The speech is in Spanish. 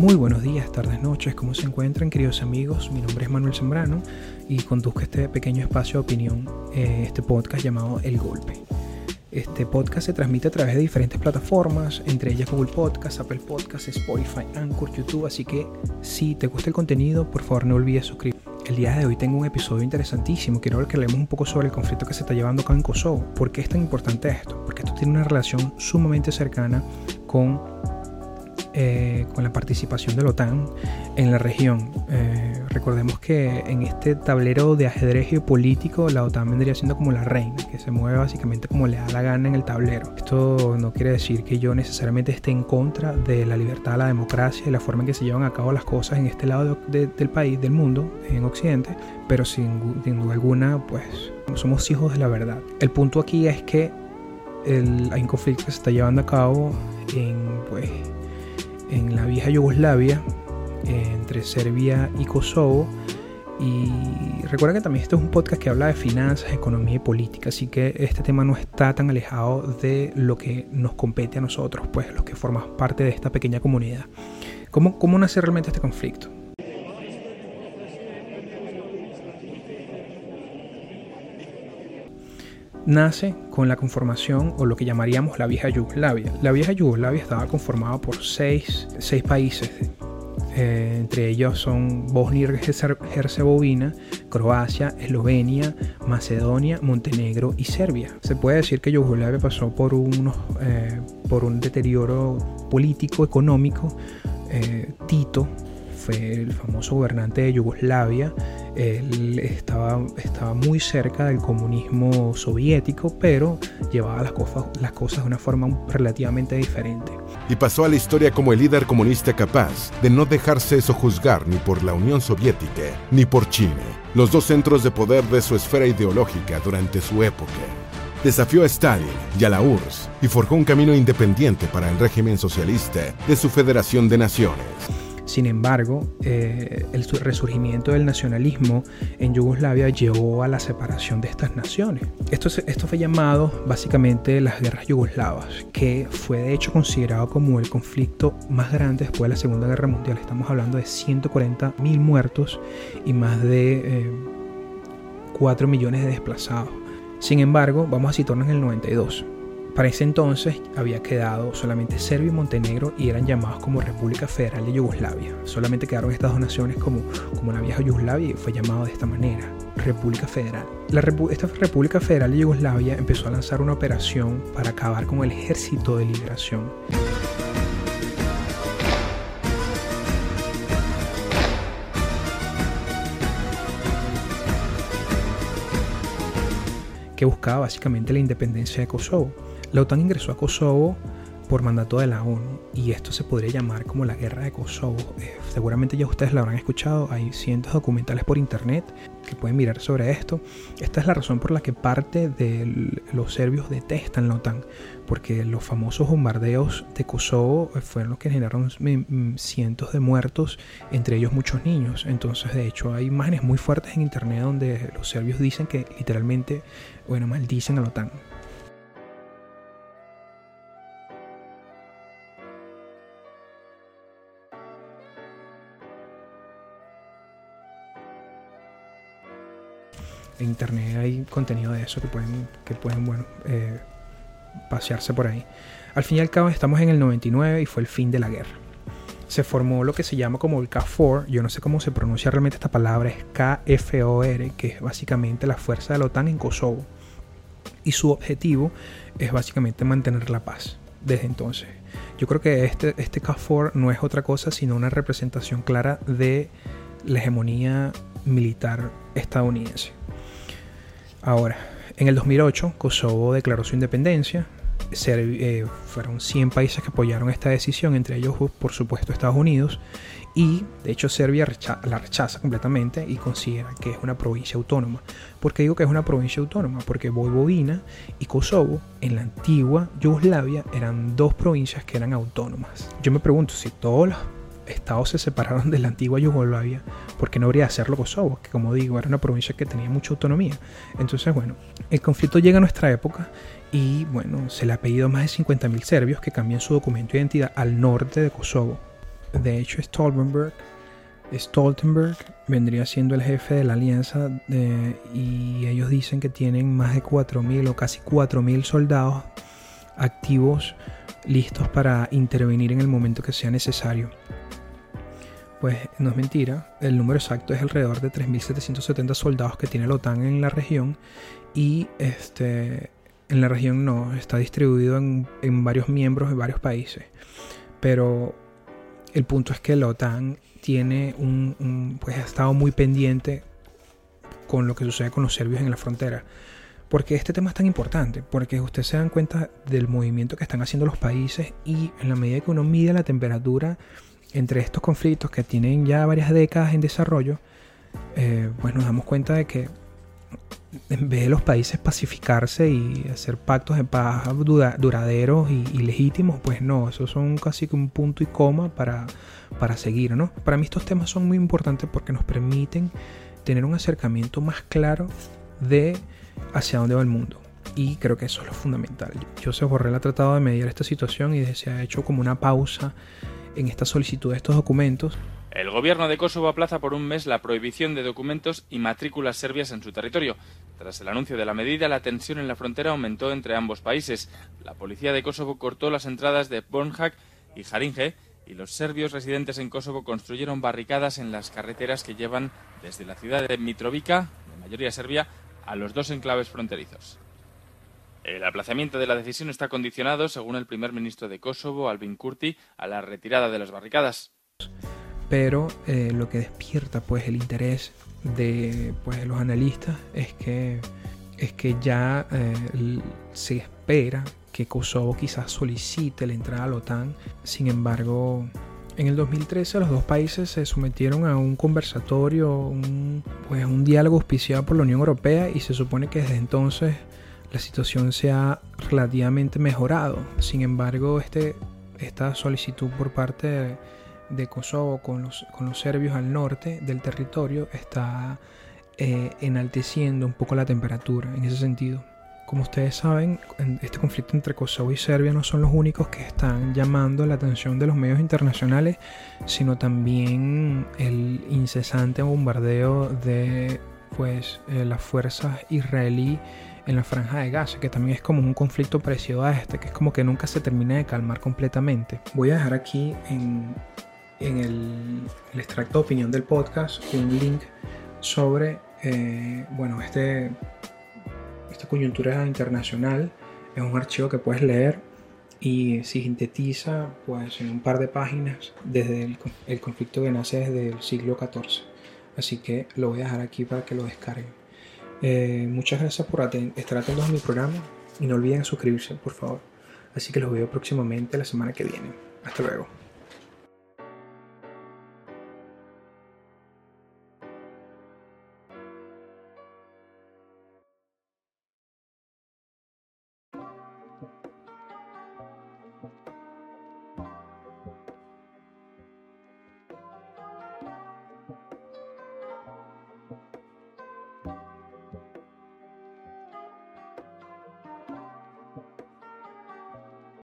Muy buenos días, tardes, noches, ¿cómo se encuentran queridos amigos? Mi nombre es Manuel Sembrano y conduzco este pequeño espacio de opinión, eh, este podcast llamado El Golpe. Este podcast se transmite a través de diferentes plataformas, entre ellas Google Podcast, Apple Podcast, Spotify, Anchor, YouTube, así que si te gusta el contenido, por favor no olvides suscribirte. El día de hoy tengo un episodio interesantísimo. Quiero que leemos un poco sobre el conflicto que se está llevando acá en Kosovo. ¿Por qué es tan importante esto? Porque esto tiene una relación sumamente cercana con eh, con la participación de la OTAN en la región. Eh, recordemos que en este tablero de ajedrez geopolítico la OTAN vendría siendo como la reina, que se mueve básicamente como le da la gana en el tablero. Esto no quiere decir que yo necesariamente esté en contra de la libertad, la democracia y la forma en que se llevan a cabo las cosas en este lado del país, del mundo, en Occidente, pero sin, duda alguna, pues somos hijos de la verdad. El punto aquí es que hay un conflicto que se está llevando a cabo en, pues, en la vieja Yugoslavia, entre Serbia y Kosovo. Y recuerda que también esto es un podcast que habla de finanzas, economía y política, así que este tema no está tan alejado de lo que nos compete a nosotros, pues los que formamos parte de esta pequeña comunidad. ¿Cómo, cómo nace realmente este conflicto? Nace con la conformación o lo que llamaríamos la vieja Yugoslavia. La vieja Yugoslavia estaba conformada por seis, países, eh, entre ellos son Bosnia y Herzegovina, Croacia, Eslovenia, Macedonia, Montenegro y Serbia. Se puede decir que Yugoslavia pasó por, unos, eh, por un deterioro político, económico. Eh, Tito fue el famoso gobernante de Yugoslavia él estaba, estaba muy cerca del comunismo soviético, pero llevaba las cosas, las cosas de una forma relativamente diferente. Y pasó a la historia como el líder comunista capaz de no dejarse sojuzgar ni por la Unión Soviética ni por China, los dos centros de poder de su esfera ideológica durante su época desafió a Stalin y a la URSS y forjó un camino independiente para el régimen socialista de su Federación de Naciones. Sin embargo, eh, el resurgimiento del nacionalismo en Yugoslavia llevó a la separación de estas naciones. Esto, esto fue llamado básicamente las guerras yugoslavas, que fue de hecho considerado como el conflicto más grande después de la Segunda Guerra Mundial. Estamos hablando de 140.000 muertos y más de 4 eh, millones de desplazados. Sin embargo, vamos a situarnos en el 92. Para ese entonces había quedado solamente Serbia y Montenegro y eran llamados como República Federal de Yugoslavia. Solamente quedaron estas dos naciones como, como la vieja Yugoslavia y fue llamado de esta manera, República Federal. La esta República Federal de Yugoslavia empezó a lanzar una operación para acabar con el ejército de liberación. que buscaba básicamente la independencia de Kosovo. La OTAN ingresó a Kosovo por mandato de la ONU y esto se podría llamar como la guerra de Kosovo. Eh, seguramente ya ustedes lo habrán escuchado, hay cientos de documentales por internet que pueden mirar sobre esto. Esta es la razón por la que parte de los serbios detestan la OTAN, porque los famosos bombardeos de Kosovo eh, fueron los que generaron cientos de muertos, entre ellos muchos niños. Entonces, de hecho, hay imágenes muy fuertes en internet donde los serbios dicen que literalmente, bueno, maldicen a la OTAN. En internet hay contenido de eso que pueden, que pueden bueno, eh, pasearse por ahí. Al fin y al cabo estamos en el 99 y fue el fin de la guerra. Se formó lo que se llama como el KFOR, yo no sé cómo se pronuncia realmente esta palabra, es KFOR, que es básicamente la fuerza de la OTAN en Kosovo. Y su objetivo es básicamente mantener la paz desde entonces. Yo creo que este, este KFOR no es otra cosa sino una representación clara de la hegemonía militar estadounidense. Ahora, en el 2008, Kosovo declaró su independencia. Eh, fueron 100 países que apoyaron esta decisión, entre ellos, por supuesto, Estados Unidos. Y, de hecho, Serbia la rechaza completamente y considera que es una provincia autónoma. ¿Por qué digo que es una provincia autónoma? Porque Vojvodina y Kosovo, en la antigua Yugoslavia, eran dos provincias que eran autónomas. Yo me pregunto si todos los estados se separaron de la antigua Yugoslavia, porque no habría de hacerlo Kosovo, que como digo, era una provincia que tenía mucha autonomía. Entonces, bueno, el conflicto llega a nuestra época y, bueno, se le ha pedido a más de 50.000 serbios que cambien su documento de identidad al norte de Kosovo. de hecho Stoltenberg, Stoltenberg vendría siendo el jefe de la alianza y ellos dicen que tienen más de 4.000 o casi 4.000 soldados activos listos para intervenir en el momento que sea necesario. Pues no es mentira, el número exacto es alrededor de 3.770 soldados que tiene la OTAN en la región y este, en la región no, está distribuido en, varios miembros de varios países. Pero el punto es que la OTAN tiene un, pues ha estado muy pendiente con lo que sucede con los serbios en la frontera. Porque este tema es tan importante, porque ustedes se dan cuenta del movimiento que están haciendo los países y en la medida que uno mide la temperatura entre estos conflictos que tienen ya varias décadas en desarrollo, eh, pues nos damos cuenta de que en vez de los países pacificarse y hacer pactos de paz duraderos y, legítimos, pues no, esos son casi que un punto y coma para, para seguir, ¿no? Para mí estos temas son muy importantes porque nos permiten tener un acercamiento más claro de hacia dónde va el mundo. Y creo que eso es lo fundamental. Joseph Borrell ha tratado de mediar esta situación y se ha hecho como una pausa en esta solicitud de estos documentos. El gobierno de Kosovo aplaza por un mes la prohibición de documentos y matrículas serbias en su territorio. Tras el anuncio de la medida, la tensión en la frontera aumentó entre ambos países. La policía de Kosovo cortó las entradas de Bornhak y Haringe y los serbios residentes en Kosovo construyeron barricadas en las carreteras que llevan desde la ciudad de Mitrovica, de mayoría serbia, a los dos enclaves fronterizos. El aplazamiento de la decisión está condicionado, según el primer ministro de Kosovo, Albin Kurti, a la retirada de las barricadas. Pero eh, lo que despierta pues el interés de pues, los analistas es que, es que ya eh, se espera que Kosovo quizás solicite la entrada a la OTAN. Sin embargo, en el 2013 los dos países se sometieron a un conversatorio, un, pues, un diálogo auspiciado por la Unión Europea y se supone que desde entonces la situación se ha relativamente mejorado. Sin embargo, este, esta solicitud por parte de, Kosovo con los, serbios al norte del territorio está eh, enalteciendo un poco la temperatura en ese sentido. Como ustedes saben, este conflicto entre Kosovo y Serbia no son los únicos que están llamando la atención de los medios internacionales, sino también el incesante bombardeo de pues, eh, las fuerzas israelíes en la franja de Gaza, que también es como un conflicto parecido a este, que es como que nunca se termina de calmar completamente. Voy a dejar aquí en, el, extracto de opinión del podcast un link sobre, eh, bueno, este, esta coyuntura internacional. Es un archivo que puedes leer y sintetiza pues en un par de páginas desde el, el conflicto que nace desde el siglo XIV. Así que lo voy a dejar aquí para que lo descarguen. Eh, muchas gracias por estar atentos a mi programa y no olviden suscribirse, por favor. Así que los veo próximamente la semana que viene. Hasta luego.